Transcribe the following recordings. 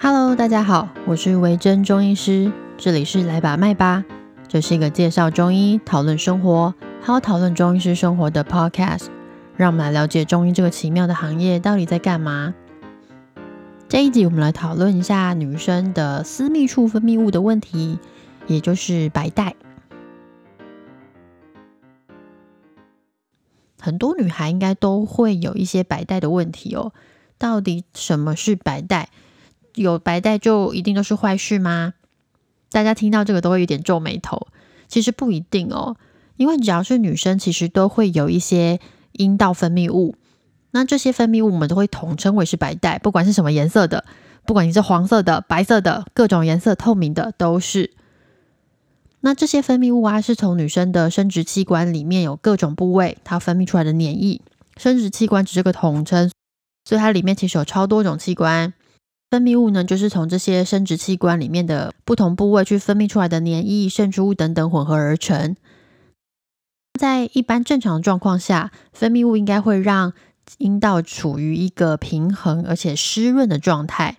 Hello，大家好，我是维珍中医师，这里是来把脉吧，这是一个介绍中医、讨论生活，还有讨论中医师生活的 Podcast，让我们来了解中医这个奇妙的行业到底在干嘛。这一集我们来讨论一下女生的私密处分泌物的问题，也就是白带。很多女孩应该都会有一些白带的问题哦。到底什么是白带？有白带就一定都是坏事吗？大家听到这个都会有点皱眉头。其实不一定哦，因为只要是女生，其实都会有一些阴道分泌物。那这些分泌物我们都会统称为是白带，不管是什么颜色的，不管你是黄色的、白色的，各种颜色透明的都是。那这些分泌物啊，是从女生的生殖器官里面有各种部位它分泌出来的粘液。生殖器官只是个统称，所以它里面其实有超多种器官。分泌物呢，就是从这些生殖器官里面的不同部位去分泌出来的粘液、渗出物等等混合而成。在一般正常状况下，分泌物应该会让阴道处于一个平衡而且湿润的状态。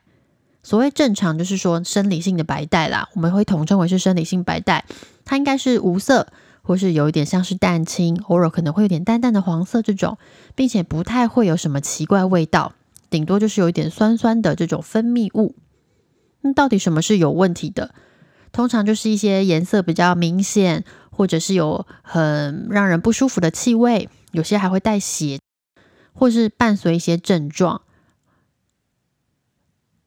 所谓正常，就是说生理性的白带啦，我们会统称为是生理性白带。它应该是无色，或是有一点像是蛋清，偶尔可能会有点淡淡的黄色这种，并且不太会有什么奇怪味道，顶多就是有一点酸酸的这种分泌物。那到底什么是有问题的？通常就是一些颜色比较明显，或者是有很让人不舒服的气味，有些还会带血，或是伴随一些症状。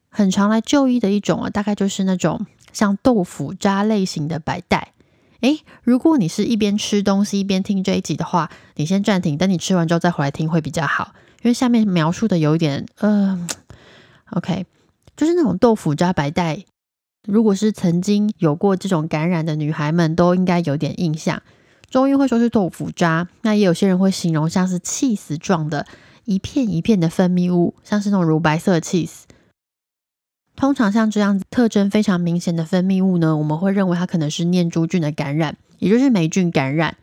很常来就医的一种啊，大概就是那种像豆腐渣类型的白带。诶，如果你是一边吃东西一边听这一集的话，你先暂停，等你吃完之后再回来听会比较好。因为下面描述的有一点，呃，OK，就是那种豆腐渣白带。如果是曾经有过这种感染的女孩们，都应该有点印象。中医会说是豆腐渣，那也有些人会形容像是气死状的一片一片的分泌物，像是那种乳白色的气死。通常像这样子特征非常明显的分泌物呢，我们会认为它可能是念珠菌的感染，也就是霉菌感染，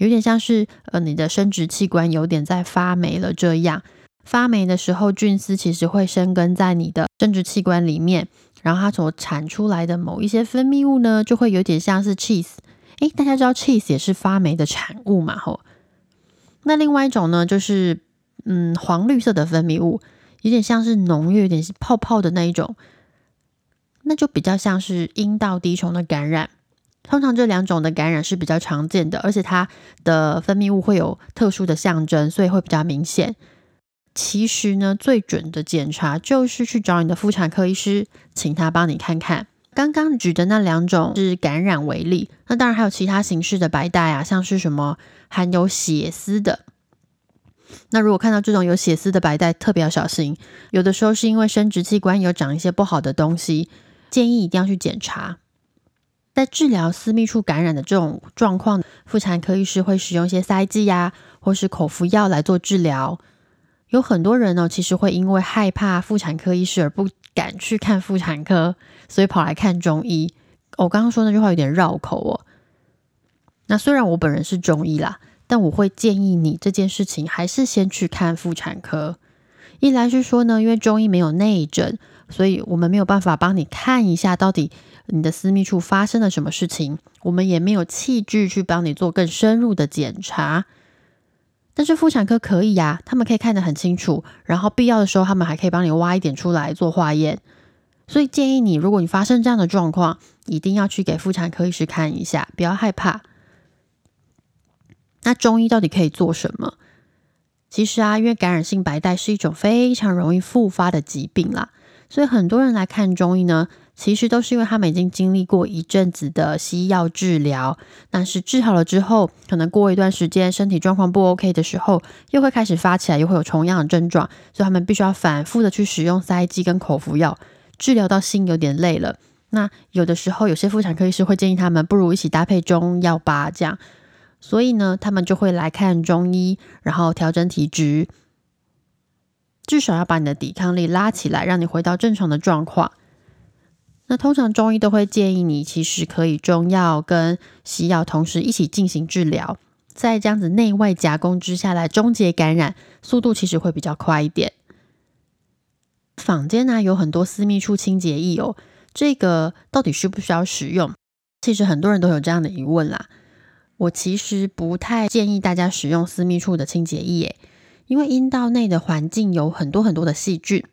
有点像是呃你的生殖器官有点在发霉了这样。发霉的时候，菌丝其实会生根在你的生殖器官里面，然后它所产出来的某一些分泌物呢，就会有点像是 cheese。诶，大家知道 cheese 也是发霉的产物嘛？吼。那另外一种呢，就是嗯黄绿色的分泌物。有点像是浓郁、有点是泡泡的那一种，那就比较像是阴道滴虫的感染。通常这两种的感染是比较常见的，而且它的分泌物会有特殊的象征，所以会比较明显。其实呢，最准的检查就是去找你的妇产科医师，请他帮你看看。刚刚举的那两种是感染为例，那当然还有其他形式的白带啊，像是什么含有血丝的。那如果看到这种有血丝的白带，特别要小心。有的时候是因为生殖器官有长一些不好的东西，建议一定要去检查。在治疗私密处感染的这种状况，妇产科医师会使用一些塞剂呀，或是口服药来做治疗。有很多人呢，其实会因为害怕妇产科医师而不敢去看妇产科，所以跑来看中医。我刚刚说那句话有点绕口哦。那虽然我本人是中医啦。但我会建议你这件事情还是先去看妇产科。一来是说呢，因为中医没有内诊，所以我们没有办法帮你看一下到底你的私密处发生了什么事情。我们也没有器具去帮你做更深入的检查。但是妇产科可以呀，他们可以看得很清楚，然后必要的时候他们还可以帮你挖一点出来做化验。所以建议你，如果你发生这样的状况，一定要去给妇产科医师看一下，不要害怕。那中医到底可以做什么？其实啊，因为感染性白带是一种非常容易复发的疾病啦，所以很多人来看中医呢，其实都是因为他们已经经历过一阵子的西药治疗，但是治好了之后，可能过一段时间身体状况不 OK 的时候，又会开始发起来，又会有重样的症状，所以他们必须要反复的去使用塞剂跟口服药，治疗到心有点累了。那有的时候，有些妇产科医师会建议他们，不如一起搭配中药吧，这样。所以呢，他们就会来看中医，然后调整体质，至少要把你的抵抗力拉起来，让你回到正常的状况。那通常中医都会建议你，其实可以中药跟西药同时一起进行治疗，在这样子内外夹攻之下来终结感染，速度其实会比较快一点。坊间呢有很多私密处清洁液哦，这个到底需不需要使用？其实很多人都有这样的疑问啦。我其实不太建议大家使用私密处的清洁液，因为阴道内的环境有很多很多的细菌，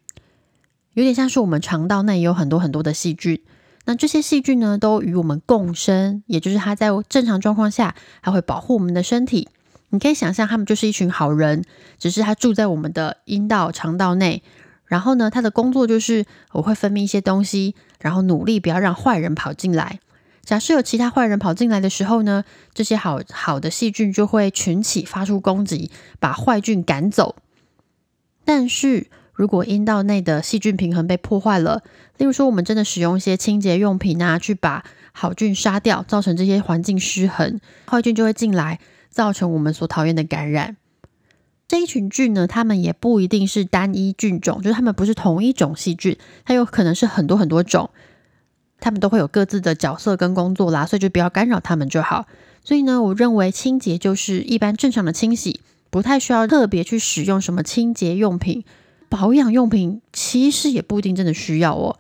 有点像是我们肠道内有很多很多的细菌。那这些细菌呢，都与我们共生，也就是它在正常状况下，它会保护我们的身体。你可以想象，他们就是一群好人，只是它住在我们的阴道、肠道内。然后呢，它的工作就是我会分泌一些东西，然后努力不要让坏人跑进来。假设有其他坏人跑进来的时候呢，这些好好的细菌就会群起发出攻击，把坏菌赶走。但是如果阴道内的细菌平衡被破坏了，例如说我们真的使用一些清洁用品啊，去把好菌杀掉，造成这些环境失衡，坏菌就会进来，造成我们所讨厌的感染。这一群菌呢，它们也不一定是单一菌种，就是它们不是同一种细菌，它有可能是很多很多种。他们都会有各自的角色跟工作啦，所以就不要干扰他们就好。所以呢，我认为清洁就是一般正常的清洗，不太需要特别去使用什么清洁用品、保养用品，其实也不一定真的需要哦。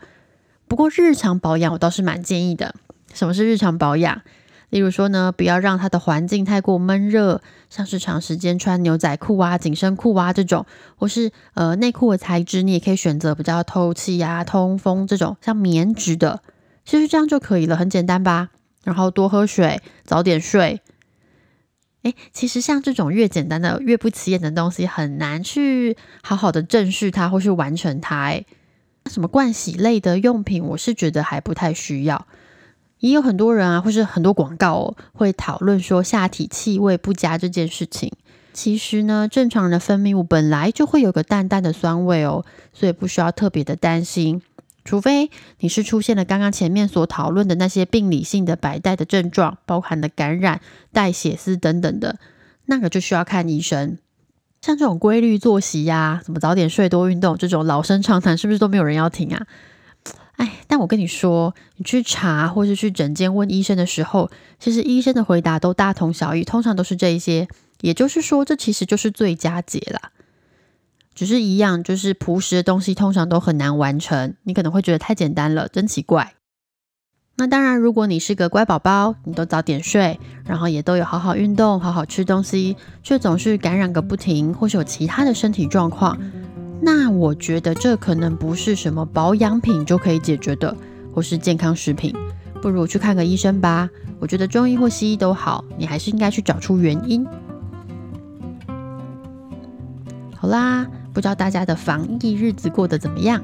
不过日常保养我倒是蛮建议的。什么是日常保养？例如说呢，不要让它的环境太过闷热，像是长时间穿牛仔裤啊、紧身裤啊这种，或是呃内裤的材质，你也可以选择比较透气呀、通风这种，像棉质的。其实这样就可以了，很简单吧？然后多喝水，早点睡。诶，其实像这种越简单的、越不起眼的东西，很难去好好的正视它，或是完成它。诶，什么盥洗类的用品，我是觉得还不太需要。也有很多人啊，或是很多广告哦，会讨论说下体气味不佳这件事情。其实呢，正常人的分泌物本来就会有个淡淡的酸味哦，所以不需要特别的担心。除非你是出现了刚刚前面所讨论的那些病理性的白带的症状，包含的感染、带血丝等等的，那个就需要看医生。像这种规律作息呀，什么早点睡、多运动这种老生常谈，是不是都没有人要听啊？哎，但我跟你说，你去查或是去诊间问医生的时候，其实医生的回答都大同小异，通常都是这一些。也就是说，这其实就是最佳解啦。只是一样，就是朴实的东西通常都很难完成。你可能会觉得太简单了，真奇怪。那当然，如果你是个乖宝宝，你都早点睡，然后也都有好好运动、好好吃东西，却总是感染个不停，或是有其他的身体状况，那我觉得这可能不是什么保养品就可以解决的，或是健康食品，不如去看个医生吧。我觉得中医或西医都好，你还是应该去找出原因。好啦。不知道大家的防疫日子过得怎么样？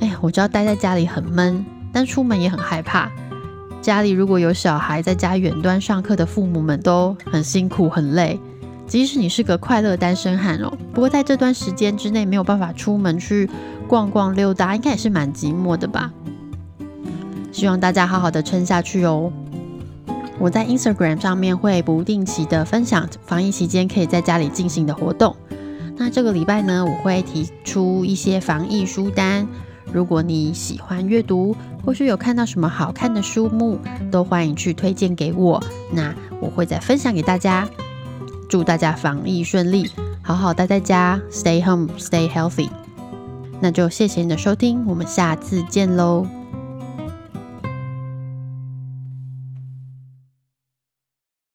哎呀，我知道待在家里很闷，但出门也很害怕。家里如果有小孩在家远端上课的父母们都很辛苦很累。即使你是个快乐单身汉哦，不过在这段时间之内没有办法出门去逛逛溜达，应该也是蛮寂寞的吧？希望大家好好的撑下去哦。我在 Instagram 上面会不定期的分享防疫期间可以在家里进行的活动。那这个礼拜呢，我会提出一些防疫书单。如果你喜欢阅读，或是有看到什么好看的书目，都欢迎去推荐给我。那我会再分享给大家。祝大家防疫顺利，好好待在家，Stay home, stay healthy。那就谢谢你的收听，我们下次见喽。